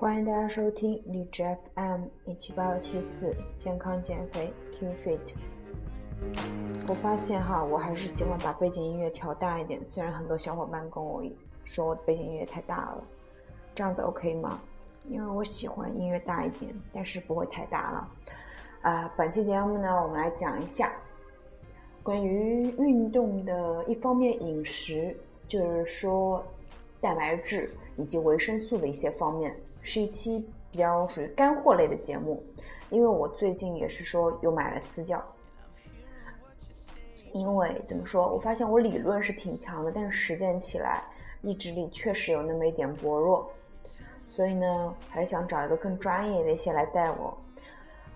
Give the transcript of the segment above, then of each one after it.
欢迎大家收听荔枝 FM 一七八幺七四健康减肥 Q Fit。我发现哈，我还是喜欢把背景音乐调大一点，虽然很多小伙伴跟我说我背景音乐太大了，这样子 OK 吗？因为我喜欢音乐大一点，但是不会太大了。啊，本期节目呢，我们来讲一下关于运动的一方面饮食，就是说蛋白质以及维生素的一些方面，是一期比较属于干货类的节目。因为我最近也是说又买了私教，因为怎么说，我发现我理论是挺强的，但是实践起来意志力确实有那么一点薄弱，所以呢，还是想找一个更专业的一些来带我。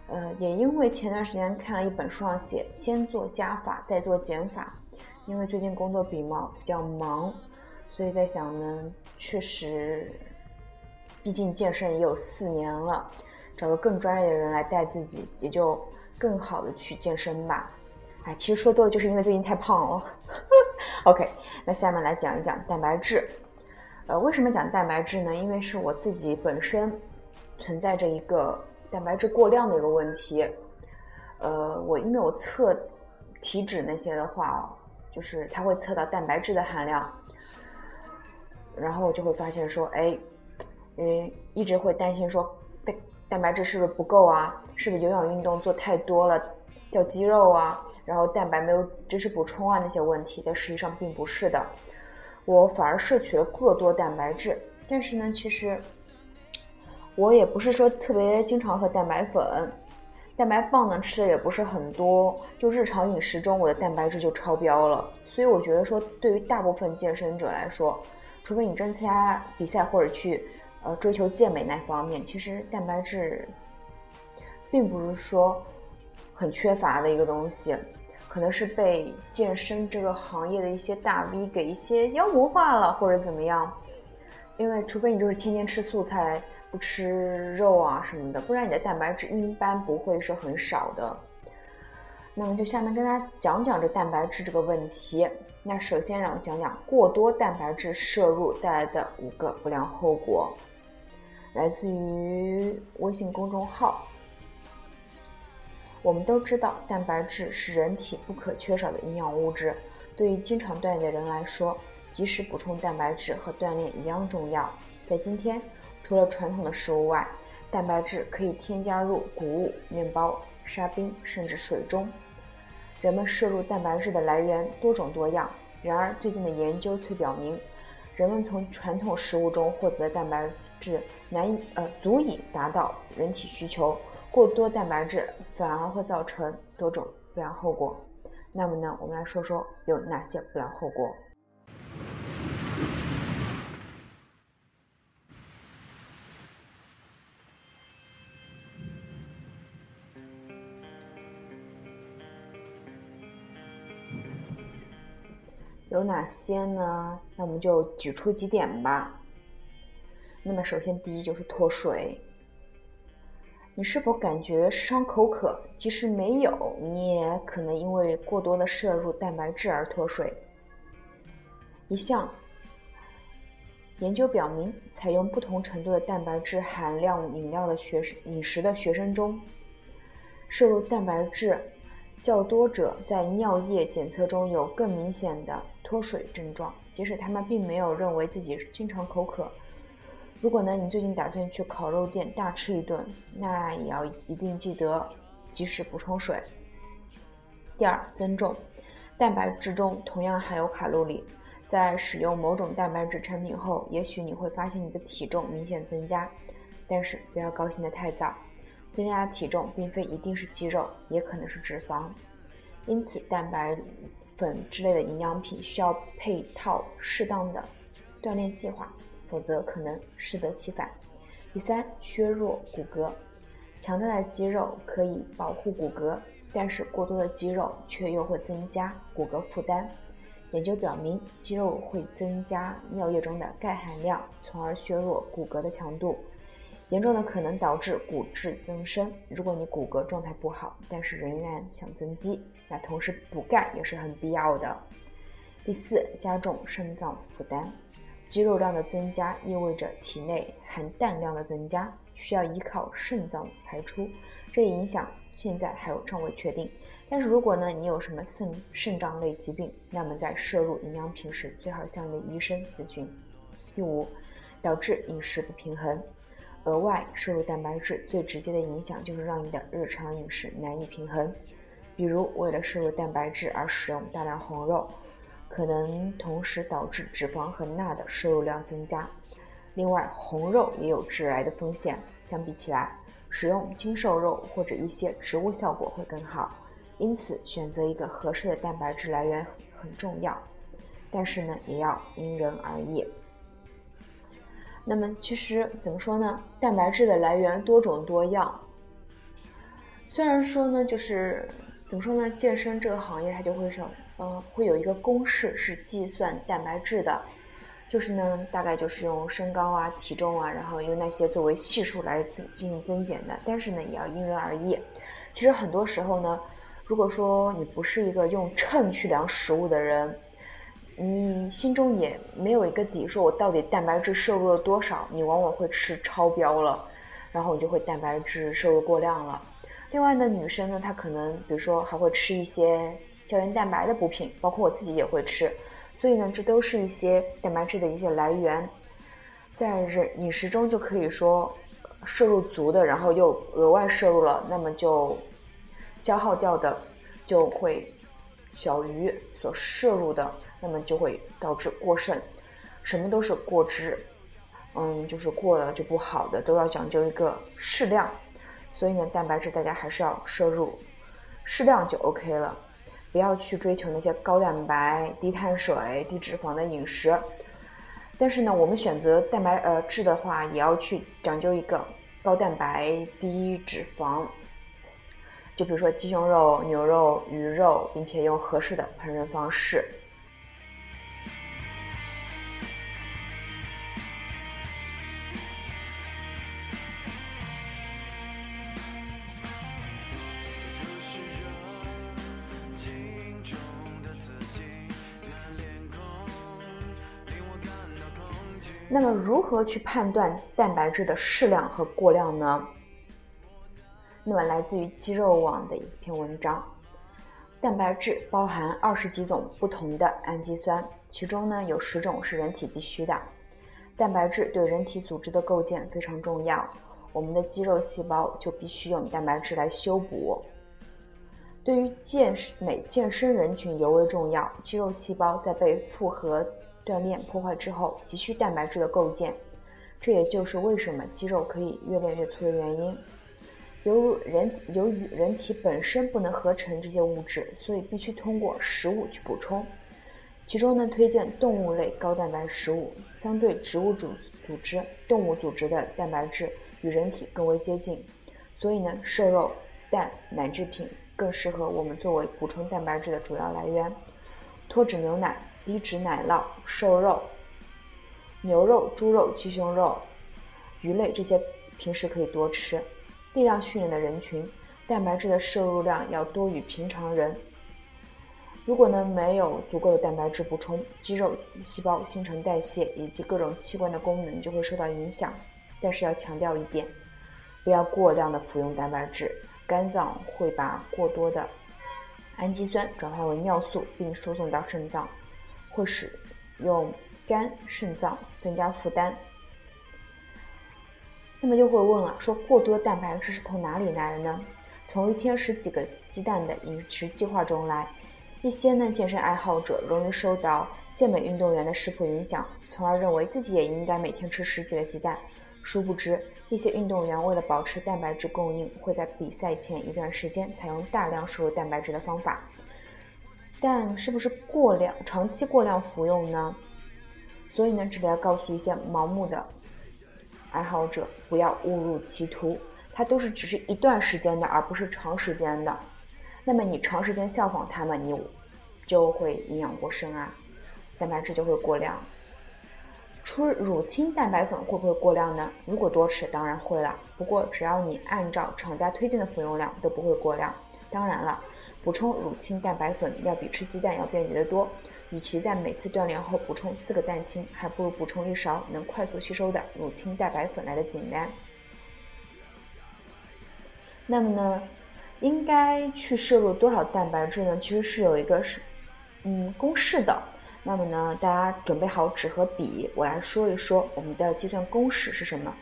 呃，也因为前段时间看了一本书上写，先做加法，再做减法。因为最近工作比较比较忙，所以在想呢，确实，毕竟健身也有四年了，找个更专业的人来带自己，也就更好的去健身吧。哎，其实说多了，就是因为最近太胖了。OK，那下面来讲一讲蛋白质。呃，为什么讲蛋白质呢？因为是我自己本身存在着一个。蛋白质过量的一个问题，呃，我因为我测体脂那些的话，就是它会测到蛋白质的含量，然后我就会发现说，哎，嗯，一直会担心说蛋蛋白质是不是不够啊？是不是有氧运动做太多了掉肌肉啊？然后蛋白没有及时补充啊那些问题，但实际上并不是的，我反而摄取了过多蛋白质，但是呢，其实。我也不是说特别经常喝蛋白粉，蛋白棒呢吃的也不是很多，就日常饮食中我的蛋白质就超标了。所以我觉得说，对于大部分健身者来说，除非你真参加比赛或者去呃追求健美那方面，其实蛋白质并不是说很缺乏的一个东西，可能是被健身这个行业的一些大 V 给一些妖魔化了或者怎么样。因为除非你就是天天吃素菜。不吃肉啊什么的，不然你的蛋白质一般不会是很少的。那么就下面跟大家讲讲这蛋白质这个问题。那首先让我讲讲过多蛋白质摄入带来的五个不良后果，来自于微信公众号。我们都知道，蛋白质是人体不可缺少的营养物质，对于经常锻炼的人来说，及时补充蛋白质和锻炼一样重要。在今天。除了传统的食物外，蛋白质可以添加入谷物、面包、沙冰，甚至水中。人们摄入蛋白质的来源多种多样，然而最近的研究却表明，人们从传统食物中获得的蛋白质难以呃足以达到人体需求。过多蛋白质反而会造成多种不良后果。那么呢，我们来说说有哪些不良后果。有哪些呢？那我们就举出几点吧。那么，首先第一就是脱水。你是否感觉时常口渴？即使没有，你也可能因为过多的摄入蛋白质而脱水。一项研究表明，采用不同程度的蛋白质含量饮料的学生饮食的学生中，摄入蛋白质较多者在尿液检测中有更明显的。脱水症状，即使他们并没有认为自己经常口渴。如果呢，你最近打算去烤肉店大吃一顿，那也要一定记得及时补充水。第二，增重，蛋白质中同样含有卡路里，在使用某种蛋白质产品后，也许你会发现你的体重明显增加，但是不要高兴得太早，增加体重并非一定是肌肉，也可能是脂肪，因此蛋白。粉之类的营养品需要配套适当的锻炼计划，否则可能适得其反。第三，削弱骨骼。强大的肌肉可以保护骨骼，但是过多的肌肉却又会增加骨骼负担。研究表明，肌肉会增加尿液中的钙含量，从而削弱骨骼的强度，严重的可能导致骨质增生。如果你骨骼状态不好，但是仍然想增肌。那同时补钙也是很必要的。第四，加重肾脏负担。肌肉量的增加意味着体内含氮量的增加，需要依靠肾脏排出，这影响现在还有尚未确定。但是如果呢你有什么肾肾脏类疾病，那么在摄入营养品时最好向你的医生咨询。第五，导致饮食不平衡，额外摄入蛋白质最直接的影响就是让你的日常饮食难以平衡。比如，为了摄入蛋白质而使用大量红肉，可能同时导致脂肪和钠的摄入量增加。另外，红肉也有致癌的风险。相比起来，使用精瘦肉或者一些植物效果会更好。因此，选择一个合适的蛋白质来源很重要。但是呢，也要因人而异。那么，其实怎么说呢？蛋白质的来源多种多样。虽然说呢，就是。怎么说呢？健身这个行业它就会说，嗯，会有一个公式是计算蛋白质的，就是呢，大概就是用身高啊、体重啊，然后用那些作为系数来进行增减的。但是呢，也要因人而异。其实很多时候呢，如果说你不是一个用秤去量食物的人，你心中也没有一个底，说我到底蛋白质摄入了多少，你往往会吃超标了，然后你就会蛋白质摄入过量了。另外呢，女生呢，她可能比如说还会吃一些胶原蛋白的补品，包括我自己也会吃，所以呢，这都是一些蛋白质的一些来源，在人饮食中就可以说摄入足的，然后又额外摄入了，那么就消耗掉的就会小于所摄入的，那么就会导致过剩，什么都是过脂，嗯，就是过了就不好的，都要讲究一个适量。所以呢，蛋白质大家还是要摄入适量就 OK 了，不要去追求那些高蛋白、低碳水、低脂肪的饮食。但是呢，我们选择蛋白呃质的话，也要去讲究一个高蛋白、低脂肪。就比如说鸡胸肉、牛肉、鱼肉，并且用合适的烹饪方式。那么如何去判断蛋白质的适量和过量呢？那么来自于肌肉网的一篇文章，蛋白质包含二十几种不同的氨基酸，其中呢有十种是人体必需的。蛋白质对人体组织的构建非常重要，我们的肌肉细胞就必须用蛋白质来修补。对于健美健身人群尤为重要，肌肉细胞在被复合。锻炼破坏之后，急需蛋白质的构建，这也就是为什么肌肉可以越练越粗的原因。由于人由于人体本身不能合成这些物质，所以必须通过食物去补充。其中呢，推荐动物类高蛋白食物，相对植物组组织、动物组织的蛋白质与人体更为接近，所以呢，瘦肉、蛋、奶制品更适合我们作为补充蛋白质的主要来源。脱脂牛奶。低脂奶酪、瘦肉、牛肉、猪肉、鸡胸肉、鱼类这些平时可以多吃。力量训练的人群，蛋白质的摄入量要多于平常人。如果呢没有足够的蛋白质补充，肌肉细胞新陈代谢以及各种器官的功能就会受到影响。但是要强调一点，不要过量的服用蛋白质，肝脏会把过多的氨基酸转化为尿素，并输送到肾脏。会使用肝、肾脏增加负担。那么就会问了，说过多蛋白质是从哪里来的呢？从一天十几个鸡蛋的饮食计划中来。一些呢健身爱好者容易受到健美运动员的食谱影响，从而认为自己也应该每天吃十几个鸡蛋。殊不知，一些运动员为了保持蛋白质供应，会在比赛前一段时间采用大量摄入蛋白质的方法。但是不是过量、长期过量服用呢？所以呢，这里要告诉一些盲目的爱好者，不要误入歧途。它都是只是一段时间的，而不是长时间的。那么你长时间效仿他们，你就会营养过剩啊，蛋白质就会过量。吃乳清蛋白粉会不会过量呢？如果多吃，当然会了。不过只要你按照厂家推荐的服用量，都不会过量。当然了。补充乳清蛋白粉要比吃鸡蛋要便捷得多，与其在每次锻炼后补充四个蛋清，还不如补充一勺能快速吸收的乳清蛋白粉来的简单。那么呢，应该去摄入多少蛋白质呢？其实是有一个是，嗯，公式的。那么呢，大家准备好纸和笔，我来说一说我们的计算公式是什么。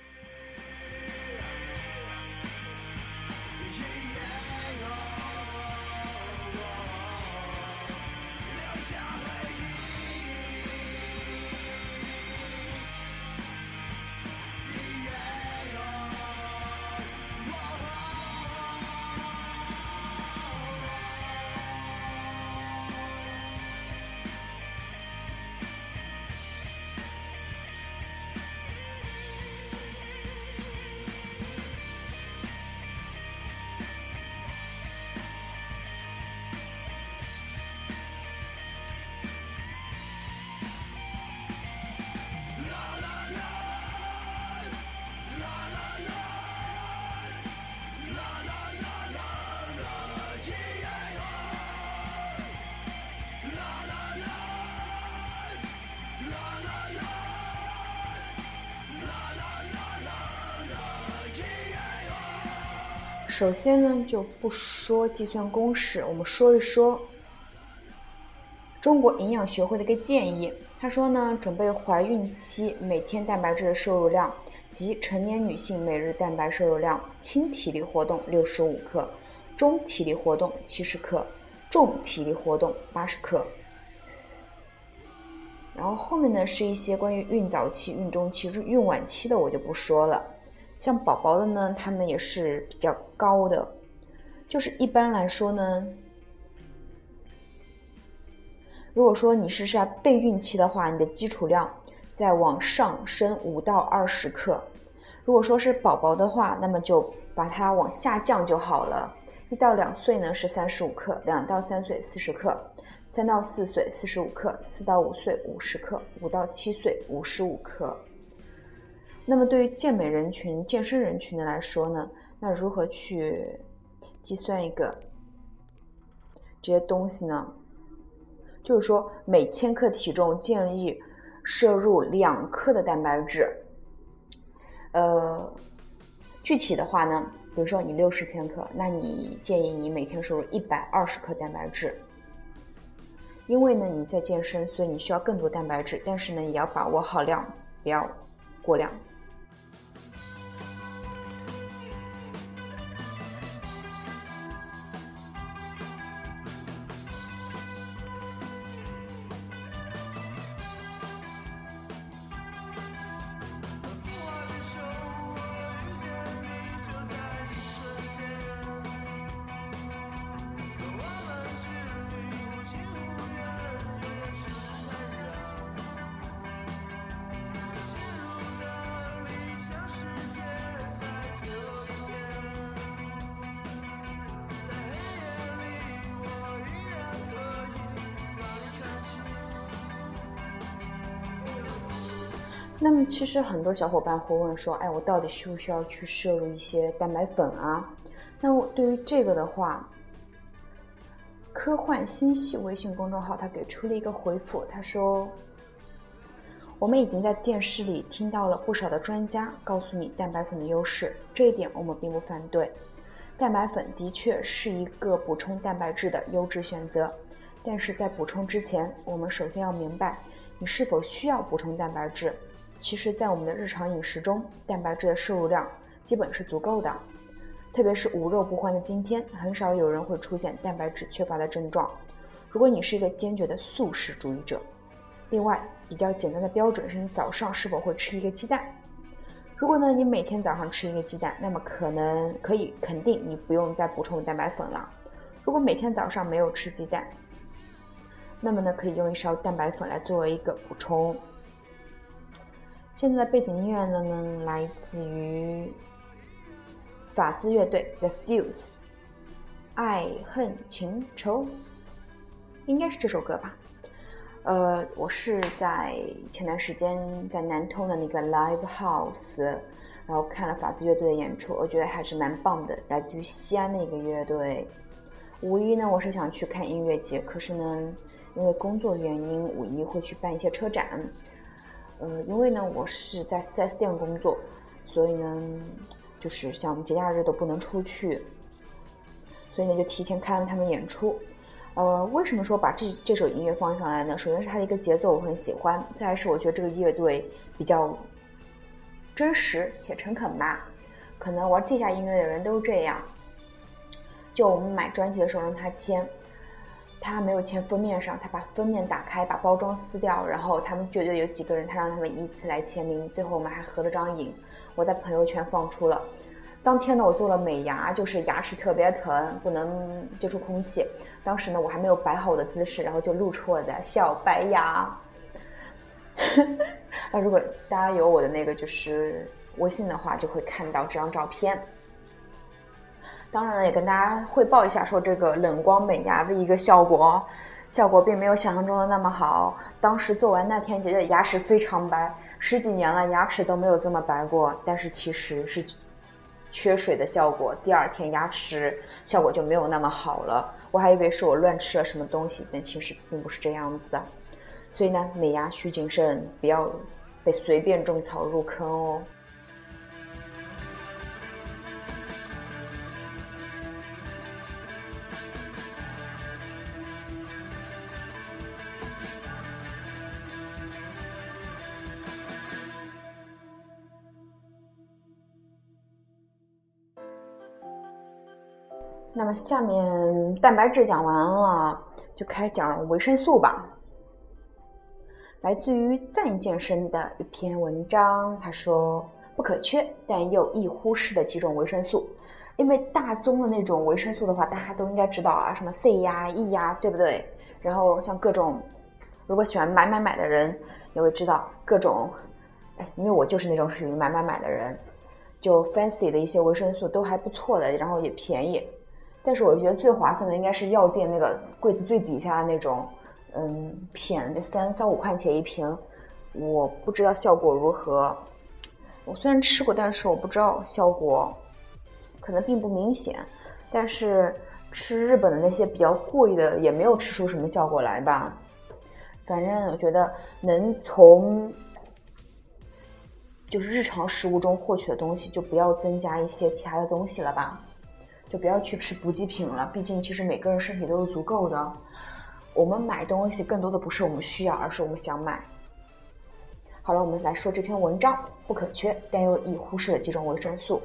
首先呢，就不说计算公式，我们说一说中国营养学会的一个建议。他说呢，准备怀孕期每天蛋白质的摄入量及成年女性每日蛋白摄入量：轻体力活动六十五克，中体力活动七十克，重体力活动八十克。然后后面呢，是一些关于孕早期、孕中期、孕晚期的，我就不说了。像宝宝的呢，他们也是比较高的，就是一般来说呢，如果说你是在备孕期的话，你的基础量再往上升五到二十克；如果说是宝宝的话，那么就把它往下降就好了。一到两岁呢是三十五克，两到三岁四十克，三到四岁四十五克，四到五岁五十克，五到七岁五十五克。那么对于健美人群、健身人群的来说呢，那如何去计算一个这些东西呢？就是说，每千克体重建议摄入两克的蛋白质。呃，具体的话呢，比如说你六十千克，那你建议你每天摄入一百二十克蛋白质。因为呢你在健身，所以你需要更多蛋白质，但是呢也要把握好量，不要过量。那么其实很多小伙伴会问说，哎，我到底需不需要去摄入一些蛋白粉啊？那我对于这个的话，科幻星系微信公众号他给出了一个回复，他说，我们已经在电视里听到了不少的专家告诉你蛋白粉的优势，这一点我们并不反对。蛋白粉的确是一个补充蛋白质的优质选择，但是在补充之前，我们首先要明白你是否需要补充蛋白质。其实，在我们的日常饮食中，蛋白质的摄入量基本是足够的。特别是无肉不欢的今天，很少有人会出现蛋白质缺乏的症状。如果你是一个坚决的素食主义者，另外比较简单的标准是你早上是否会吃一个鸡蛋。如果呢你每天早上吃一个鸡蛋，那么可能可以肯定你不用再补充蛋白粉了。如果每天早上没有吃鸡蛋，那么呢可以用一勺蛋白粉来作为一个补充。现在的背景音乐呢，来自于法兹乐队 The Fuse，爱恨情仇，应该是这首歌吧。呃，我是在前段时间在南通的那个 Live House，然后看了法兹乐队的演出，我觉得还是蛮棒的，来自于西安的一个乐队。五一呢，我是想去看音乐节，可是呢，因为工作原因，五一会去办一些车展。呃，因为呢，我是在 4S 店工作，所以呢，就是像节假日都不能出去，所以呢，就提前看了他们演出。呃，为什么说把这这首音乐放上来呢？首先是它的一个节奏我很喜欢，再是我觉得这个乐队比较真实且诚恳吧。可能玩地下音乐的人都这样。就我们买专辑的时候让他签，他没有签封面上，他把封面打开，把包装撕掉，然后他们乐队有几个人，他让他们依次来签名，最后我们还合了张影，我在朋友圈放出了。当天呢，我做了美牙，就是牙齿特别疼，不能接触空气。当时呢，我还没有摆好我的姿势，然后就露出我的小白牙。那如果大家有我的那个就是微信的话，就会看到这张照片。当然了，也跟大家汇报一下，说这个冷光美牙的一个效果，效果并没有想象中的那么好。当时做完那天觉得牙齿非常白，十几年了牙齿都没有这么白过。但是其实是缺水的效果，第二天牙齿效果就没有那么好了。我还以为是我乱吃了什么东西，但其实并不是这样子的。所以呢，美牙需谨慎，不要被随便种草入坑哦。下面蛋白质讲完了，就开始讲维生素吧。来自于赞健身的一篇文章，他说不可缺但又易忽视的几种维生素。因为大宗的那种维生素的话，大家都应该知道啊，什么 C 呀、E 呀，对不对？然后像各种，如果喜欢买买买的人也会知道各种，哎，因为我就是那种属于买买买的人，就 fancy 的一些维生素都还不错的，然后也便宜。但是我觉得最划算的应该是药店那个柜子最底下的那种，嗯，片，三三五块钱一瓶，我不知道效果如何。我虽然吃过，但是我不知道效果，可能并不明显。但是吃日本的那些比较贵的，也没有吃出什么效果来吧。反正我觉得能从就是日常食物中获取的东西，就不要增加一些其他的东西了吧。就不要去吃补给品了，毕竟其实每个人身体都是足够的。我们买东西更多的不是我们需要，而是我们想买。好了，我们来说这篇文章不可缺但又易忽视的几种维生素。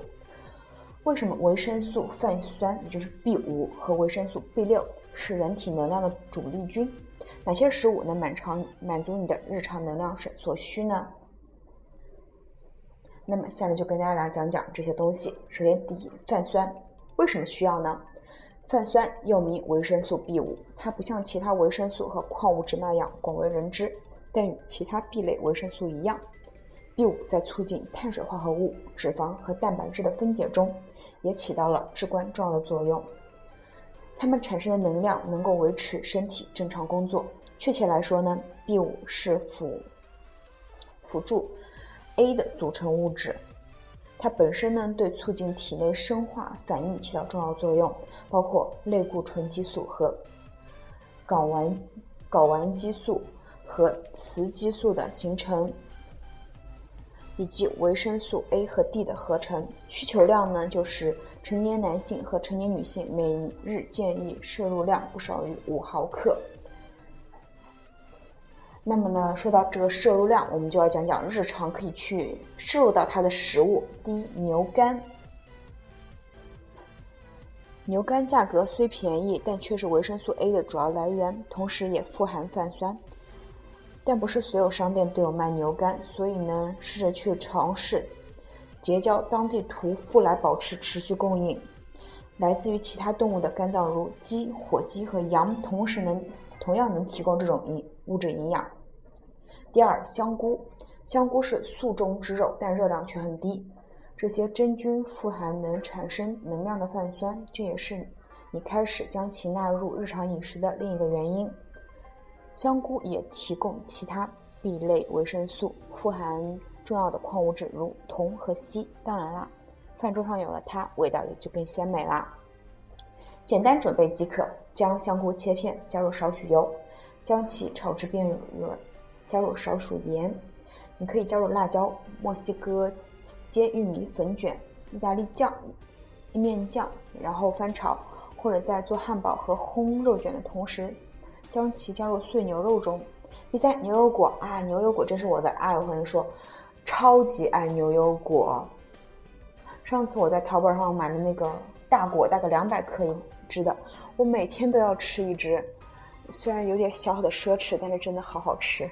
为什么维生素泛酸，也就是 B 五和维生素 B 六是人体能量的主力军？哪些食物能满常满足你的日常能量所所需呢？那么下面就跟大家来讲讲这些东西。首先，第一，泛酸。为什么需要呢？泛酸又名维生素 B 五，它不像其他维生素和矿物质那样广为人知，但与其他 B 类维生素一样，B 五在促进碳水化合物、脂肪和蛋白质的分解中也起到了至关重要的作用。它们产生的能量能够维持身体正常工作。确切来说呢，B 五是辅辅助 A 的组成物质。它本身呢，对促进体内生化反应起到重要作用，包括类固醇激素和睾丸睾丸激素和雌激素的形成，以及维生素 A 和 D 的合成。需求量呢，就是成年男性和成年女性每日建议摄入量不少于五毫克。那么呢，说到这个摄入量，我们就要讲讲日常可以去摄入到它的食物。第一，牛肝。牛肝价格虽便宜，但却是维生素 A 的主要来源，同时也富含泛酸。但不是所有商店都有卖牛肝，所以呢，试着去尝试结交当地屠夫来保持持续供应。来自于其他动物的肝脏，如鸡、火鸡和羊，同时能同样能提供这种营物质营养。第二，香菇，香菇是素中之肉，但热量却很低。这些真菌富含能产生能量的泛酸，这也是你开始将其纳入日常饮食的另一个原因。香菇也提供其他 B 类维生素，富含重要的矿物质如铜和硒。当然啦，饭桌上有了它，味道也就更鲜美啦。简单准备即可，将香菇切片，加入少许油。将其炒至变软，加入少许盐。你可以加入辣椒、墨西哥煎玉米粉卷、意大利酱、意面酱，然后翻炒，或者在做汉堡和烘肉卷的同时，将其加入碎牛肉中。第三，牛油果啊，牛油果真是我的爱，我跟你说，超级爱牛油果。上次我在淘宝上买的那个大果，大概两百克一支的，我每天都要吃一支。虽然有点小小的奢侈，但是真的好好吃。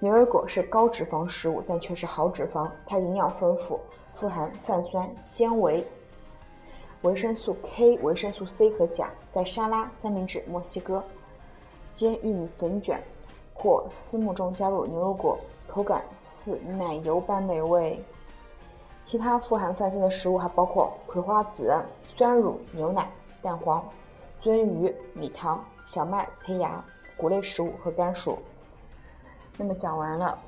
牛油果是高脂肪食物，但却是好脂肪。它营养丰富，富含泛酸、纤维、维生素 K、维生素 C 和钾。在沙拉、三明治、墨西哥煎玉米粉卷或丝木中加入牛油果，口感似奶油般美味。其他富含泛酸的食物还包括葵花籽、酸乳、牛奶、蛋黄。鳟鱼、米糖、小麦、胚芽、谷类食物和甘薯。那么讲完了，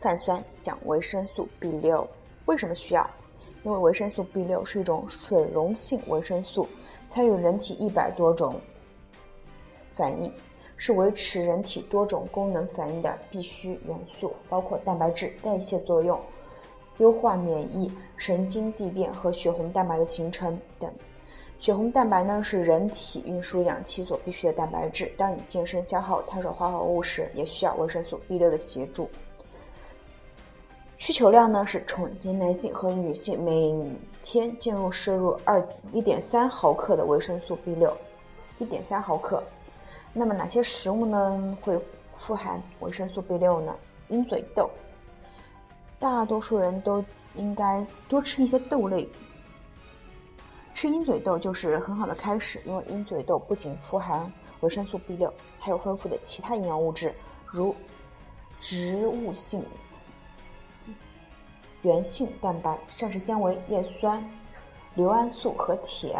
泛酸讲维生素 B 六为什么需要？因为维生素 B 六是一种水溶性维生素，参与人体一百多种反应，是维持人体多种功能反应的必需元素，包括蛋白质代谢作用、优化免疫、神经递变和血红蛋白的形成等。血红蛋白呢是人体运输氧气所必需的蛋白质。当你健身消耗碳水化合物时，也需要维生素 B 六的协助。需求量呢是成年男性和女性每天进入摄入二一点三毫克的维生素 B 六，一点三毫克。那么哪些食物呢会富含维生素 B 六呢？鹰嘴豆，大多数人都应该多吃一些豆类。吃鹰嘴豆就是很好的开始，因为鹰嘴豆不仅富含维生素 B 六，还有丰富的其他营养物质，如植物性原性蛋白、膳食纤维、叶酸、硫胺素和铁。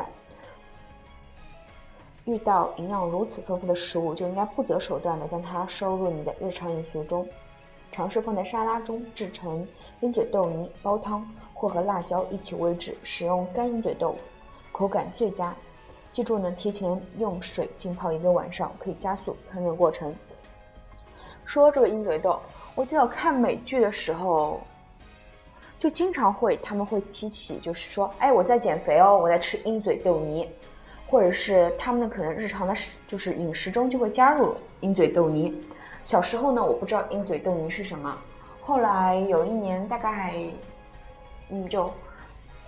遇到营养如此丰富的食物，就应该不择手段的将它收入你的日常饮食中，尝试放在沙拉中制成鹰嘴豆泥煲汤，或和辣椒一起煨制，使用干鹰嘴豆。口感最佳，记住呢，提前用水浸泡一个晚上，可以加速烹饪过程。说这个鹰嘴豆，我记得我看美剧的时候，就经常会他们会提起，就是说，哎，我在减肥哦，我在吃鹰嘴豆泥，或者是他们可能日常的，就是饮食中就会加入鹰嘴豆泥。小时候呢，我不知道鹰嘴豆泥是什么，后来有一年大概，嗯，就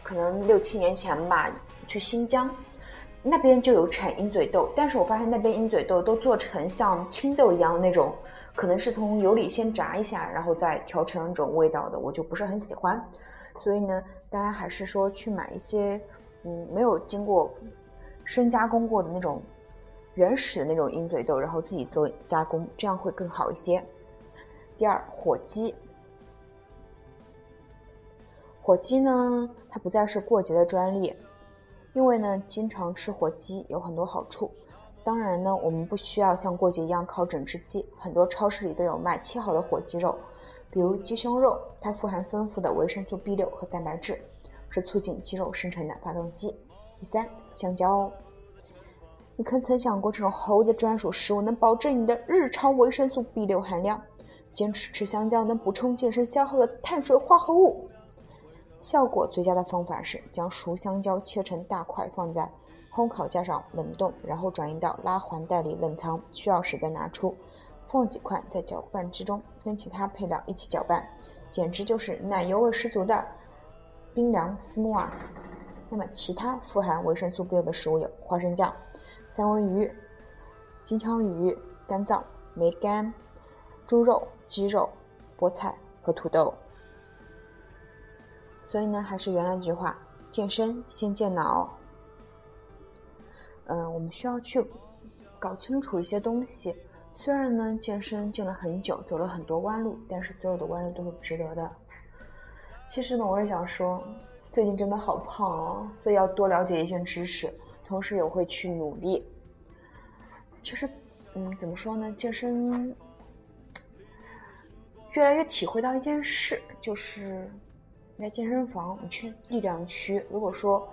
可能六七年前吧。去新疆，那边就有产鹰嘴豆，但是我发现那边鹰嘴豆都做成像青豆一样的那种，可能是从油里先炸一下，然后再调成那种味道的，我就不是很喜欢。所以呢，大家还是说去买一些，嗯，没有经过深加工过的那种原始的那种鹰嘴豆，然后自己做加工，这样会更好一些。第二，火鸡。火鸡呢，它不再是过节的专利。因为呢，经常吃火鸡有很多好处。当然呢，我们不需要像过节一样烤整只鸡，很多超市里都有卖切好的火鸡肉，比如鸡胸肉，它富含丰富的维生素 B 六和蛋白质，是促进肌肉生成的发动机。第三，香蕉。你可曾想过，这种猴子专属食物能保证你的日常维生素 B 六含量？坚持吃香蕉能补充健身消耗的碳水化合物。效果最佳的方法是将熟香蕉切成大块，放在烘烤架上冷冻，然后转移到拉环袋里冷藏，需要时再拿出，放几块在搅拌之中，跟其他配料一起搅拌，简直就是奶油味十足的冰凉丝木啊！那么其他富含维生素 B 的食物有花生酱、三文鱼、金枪鱼、肝脏、梅干、猪肉、鸡肉、菠菜和土豆。所以呢，还是原来那句话，健身先健脑。嗯，我们需要去搞清楚一些东西。虽然呢，健身健了很久，走了很多弯路，但是所有的弯路都是值得的。其实呢，我也想说，最近真的好胖哦，所以要多了解一些知识，同时也会去努力。其实，嗯，怎么说呢？健身越来越体会到一件事，就是。你在健身房，你去力量区，如果说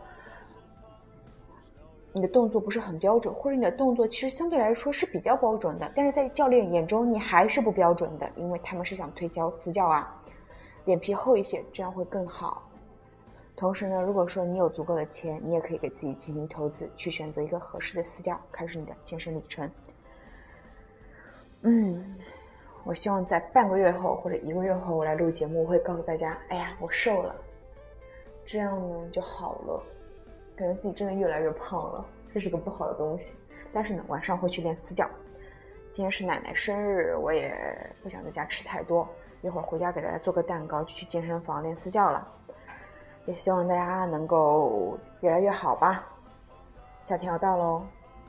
你的动作不是很标准，或者你的动作其实相对来说是比较标准的，但是在教练眼中你还是不标准的，因为他们是想推销私教啊，脸皮厚一些，这样会更好。同时呢，如果说你有足够的钱，你也可以给自己进行投资，去选择一个合适的私教，开始你的健身旅程。嗯，我希望在半个月后或者一个月后，我来录节目，我会告诉大家，哎呀，我瘦了，这样呢就好了。感觉自己真的越来越胖了，这是个不好的东西。但是呢，晚上会去练私教。今天是奶奶生日，我也不想在家吃太多，一会儿回家给大家做个蛋糕，就去健身房练私教了。也希望大家能够越来越好吧。夏天要到喽，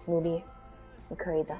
努力，你可以的。